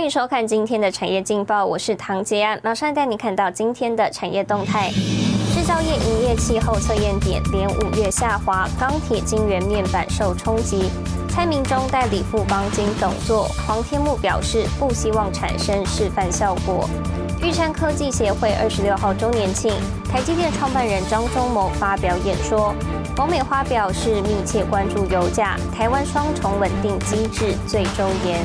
欢迎收看今天的产业劲报，我是唐杰安，马上带你看到今天的产业动态。制造业营业气候测验点连五月下滑，钢铁、晶圆、面板受冲击。蔡明忠代理富邦金董座黄天木表示，不希望产生示范效果。玉山科技协会二十六号周年庆，台积电创办人张忠谋发表演说。王美花表示，密切关注油价，台湾双重稳定机制最周延。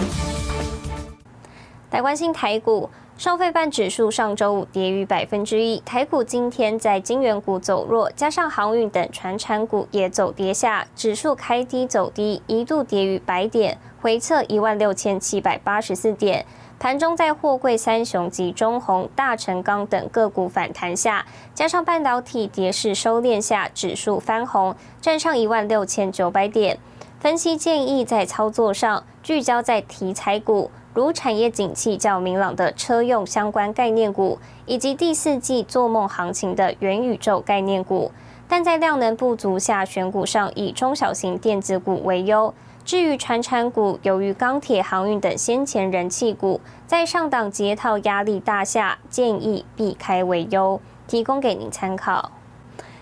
来关心台股，消费半指数上周五跌逾百分之一。台股今天在金元股走弱，加上航运等传产股也走跌下，指数开低走低，一度跌逾百点，回测一万六千七百八十四点。盘中在货柜三雄及中红、大成钢等个股反弹下，加上半导体跌势收敛下，指数翻红，站上一万六千九百点。分析建议在操作上聚焦在题材股。如产业景气较明朗的车用相关概念股，以及第四季做梦行情的元宇宙概念股，但在量能不足下，选股上以中小型电子股为优。至于船产股，由于钢铁、航运等先前人气股在上档结套压力大下，建议避开为优，提供给您参考。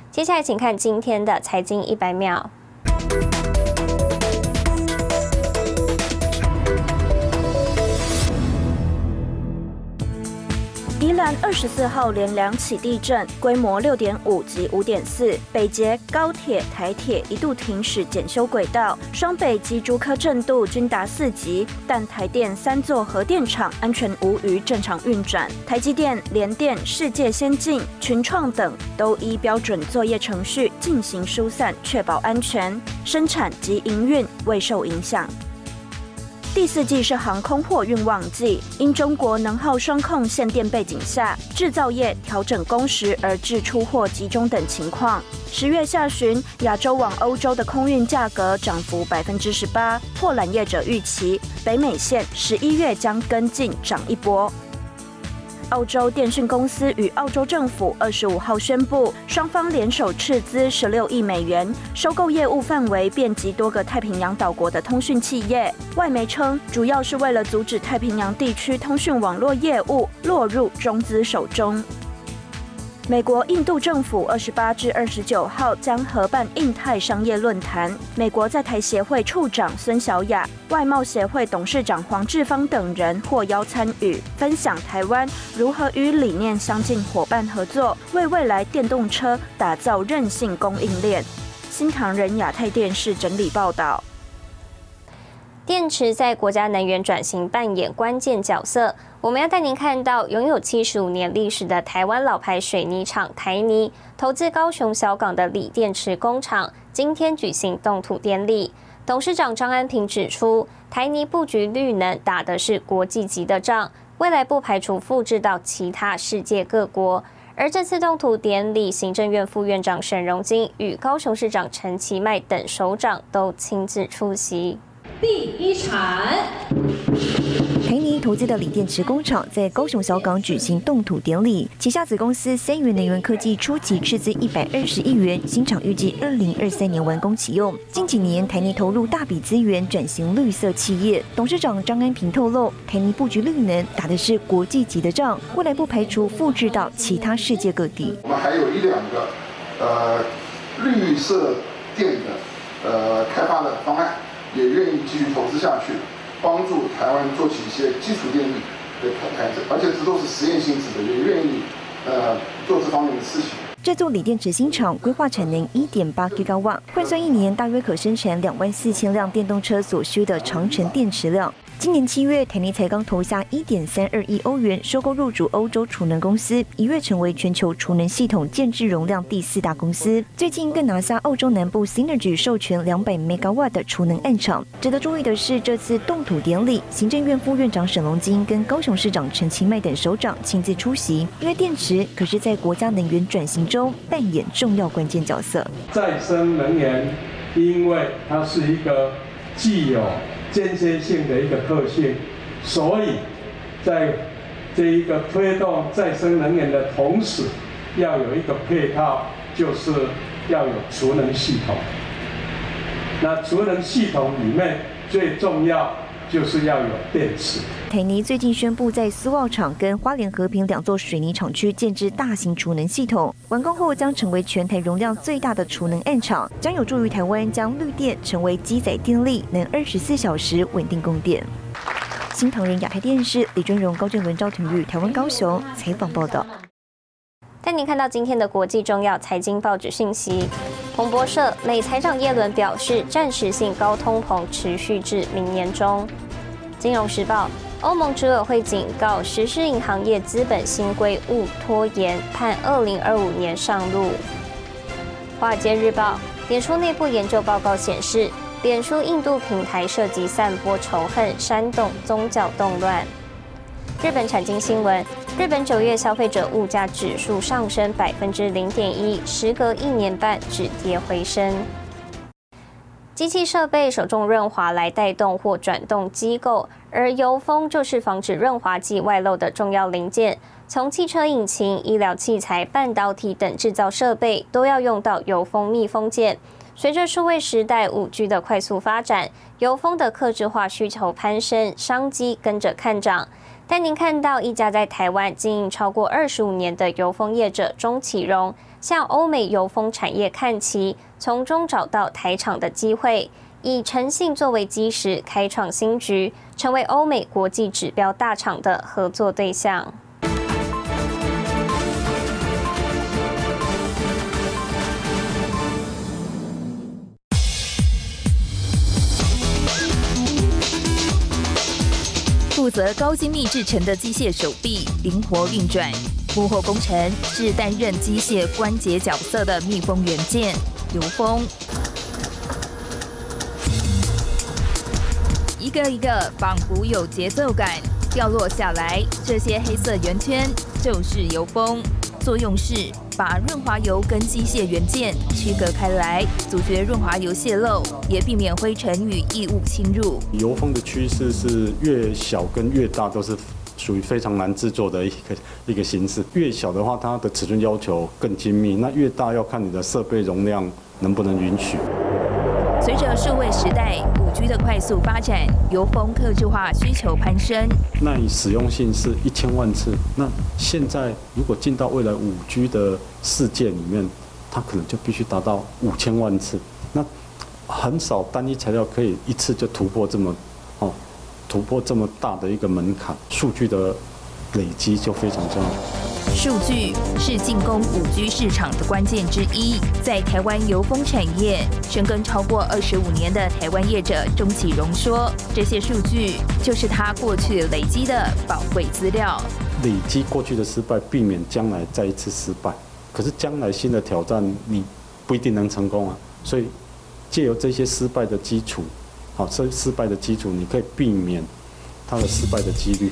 接下来，请看今天的财经一百秒。宜兰二十四号连两起地震，规模六点五及五点四，北捷、高铁、台铁一度停驶检修轨道，双北及竹科震度均达四级，但台电三座核电厂安全无虞正常运转，台积电、联电、世界先进、群创等都依标准作业程序进行疏散，确保安全，生产及营运未受影响。第四季是航空货运旺季，因中国能耗双控限电背景下，制造业调整工时而致出货集中等情况。十月下旬，亚洲往欧洲的空运价格涨幅百分之十八，破揽业者预期，北美线十一月将跟进涨一波。澳洲电讯公司与澳洲政府二十五号宣布，双方联手斥资十六亿美元，收购业务范围遍及多个太平洋岛国的通讯企业。外媒称，主要是为了阻止太平洋地区通讯网络业务落入中资手中。美国、印度政府二十八至二十九号将合办印太商业论坛，美国在台协会处长孙小雅、外贸协会董事长黄志芳等人获邀参与，分享台湾如何与理念相近伙伴合作，为未来电动车打造韧性供应链。新唐人亚太电视整理报道。电池在国家能源转型扮演关键角色。我们要带您看到，拥有七十五年历史的台湾老牌水泥厂台泥，投资高雄小港的锂电池工厂，今天举行动土典礼。董事长张安平指出，台泥布局绿能，打的是国际级的仗，未来不排除复制到其他世界各国。而这次动土典礼，行政院副院长沈荣金与高雄市长陈其迈等首长都亲自出席。第一产，台泥投资的锂电池工厂在高雄小港举行动土典礼，旗下子公司三元能源科技初期斥资一百二十亿元，新厂预计二零二三年完工启用。近几年台泥投入大笔资源转型绿色企业，董事长张安平透露，台泥布局绿能打的是国际级的仗，未来不排除复制到其他世界各地。我们还有一两个呃绿色电的呃开发的方案。也愿意继续投资下去，帮助台湾做起一些基础电力的开展，而且这都是实验性质的，也愿意呃做这方面的事情。这座锂电池新厂规划产能一点八吉瓦，换算一年大约可生产两万四千辆电动车所需的长城电池量。今年七月，台泥才刚投下一点三二亿欧元收购入主欧洲储能公司，一跃成为全球储能系统建制容量第四大公司。最近更拿下澳洲南部 Synergy 授权两百 megawatt 的储能暗场。值得注意的是，这次动土典礼，行政院副院长沈龙金跟高雄市长陈其迈等首长亲自出席，因为电池可是在国家能源转型中扮演重要关键角色。再生能源，因为它是一个既有间歇性的一个特性，所以在这一个推动再生能源的同时，要有一个配套，就是要有储能系统。那储能系统里面最重要就是要有电池。台泥最近宣布在苏澳厂跟花莲和平两座水泥厂区建置大型储能系统，完工后将成为全台容量最大的储能暗场，将有助于台湾将绿电成为机载电力，能二十四小时稳定供电。新唐人亚太电视李尊荣、高振文、赵廷玉，台湾高雄采访报道。带您看到今天的国际重要财经报纸信息。彭博社，美财长耶伦表示，暂时性高通膨持续至明年中。金融时报，欧盟执委会警告实施银行业资本新规勿拖延，盼二零二五年上路。华尔街日报，脸书内部研究报告显示。脸书印度平台涉及散播仇恨、煽动宗教动乱。日本产经新闻：日本九月消费者物价指数上升百分之零点一，时隔一年半止跌回升。机器设备首重润滑来带动或转动机构，而油封就是防止润滑剂外漏的重要零件。从汽车引擎、医疗器材、半导体等制造设备，都要用到油封密封件。随着数位时代五 G 的快速发展，油封的客制化需求攀升，商机跟着看涨。但您看到一家在台湾经营超过二十五年的油封业者钟启荣，向欧美油封产业看齐，从中找到台厂的机会，以诚信作为基石，开创新局，成为欧美国际指标大厂的合作对象。则高精密制成的机械手臂灵活运转，幕后工程是担任机械关节角色的密封元件油封，一个一个仿佛有节奏感掉落下来，这些黑色圆圈就是油封，作用是。把润滑油跟机械元件区隔开来，阻绝润滑油泄漏，也避免灰尘与异物侵入。油封的趋势是越小跟越大都是属于非常难制作的一个一个形式。越小的话，它的尺寸要求更精密；那越大要看你的设备容量能不能允许。随着数位时代五 G 的快速发展，油封客制化需求攀升。那你使用性是一千万次，那现在如果进到未来五 G 的世界里面，它可能就必须达到五千万次。那很少单一材料可以一次就突破这么哦，突破这么大的一个门槛，数据的累积就非常重要。数据是进攻五 G 市场的关键之一。在台湾油封产业深耕超过二十五年的台湾业者钟启荣说：“这些数据就是他过去累积的宝贵资料。累积过去的失败，避免将来再一次失败。可是将来新的挑战，你不一定能成功啊。所以借由这些失败的基础，好，这失败的基础，你可以避免它的失败的几率。”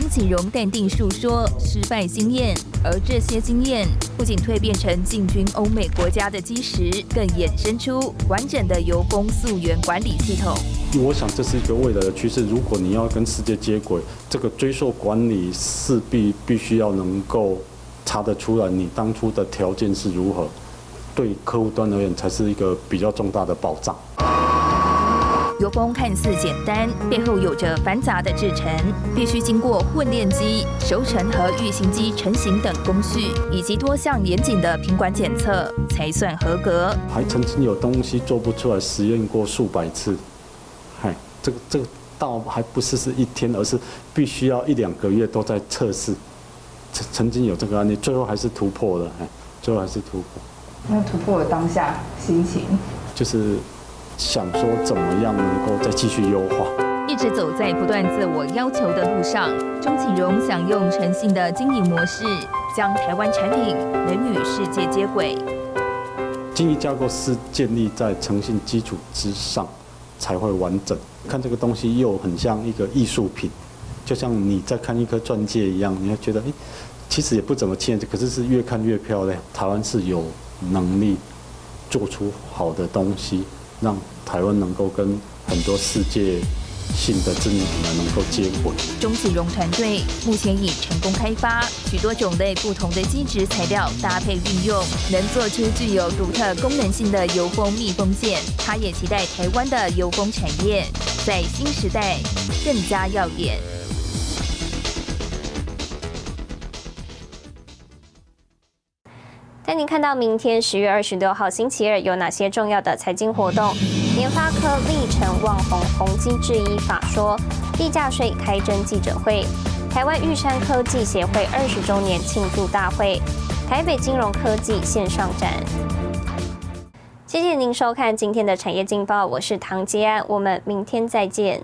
钟启荣淡定述说失败经验，而这些经验不仅蜕变成进军欧美国家的基石，更衍生出完整的油工溯源管理系统。我想这是一个未来的趋势。如果你要跟世界接轨，这个追溯管理势必必须要能够查得出来，你当初的条件是如何，对客户端而言才是一个比较重大的保障。油封看似简单，背后有着繁杂的制程，必须经过混炼机、熟成和预型机成型等工序，以及多项严谨的品管检测，才算合格。还曾经有东西做不出来，实验过数百次，嗨，这个这个倒还不是是一天，而是必须要一两个月都在测试。曾曾经有这个案例，最后还是突破了，哎，最后还是突破。那突破的当下心情，就是。想说怎么样能够再继续优化？一直走在不断自我要求的路上，钟启荣想用诚信的经营模式，将台湾产品能与世界接轨。经营架构是建立在诚信基础之上，才会完整。看这个东西又很像一个艺术品，就像你在看一颗钻戒一样，你会觉得，哎，其实也不怎么欠，可是是越看越漂亮。台湾是有能力做出好的东西。让台湾能够跟很多世界性的知名品牌能够接轨。钟启荣团队目前已成功开发许多种类不同的基质材料搭配运用，能做出具有独特功能性的油封密封件。他也期待台湾的油封产业在新时代更加耀眼。带您看到明天十月二十六号星期二有哪些重要的财经活动。联发科历程望红宏基制衣法说，地价税开征记者会，台湾玉山科技协会二十周年庆祝大会，台北金融科技线上展。谢谢您收看今天的产业劲报，我是唐杰安，我们明天再见。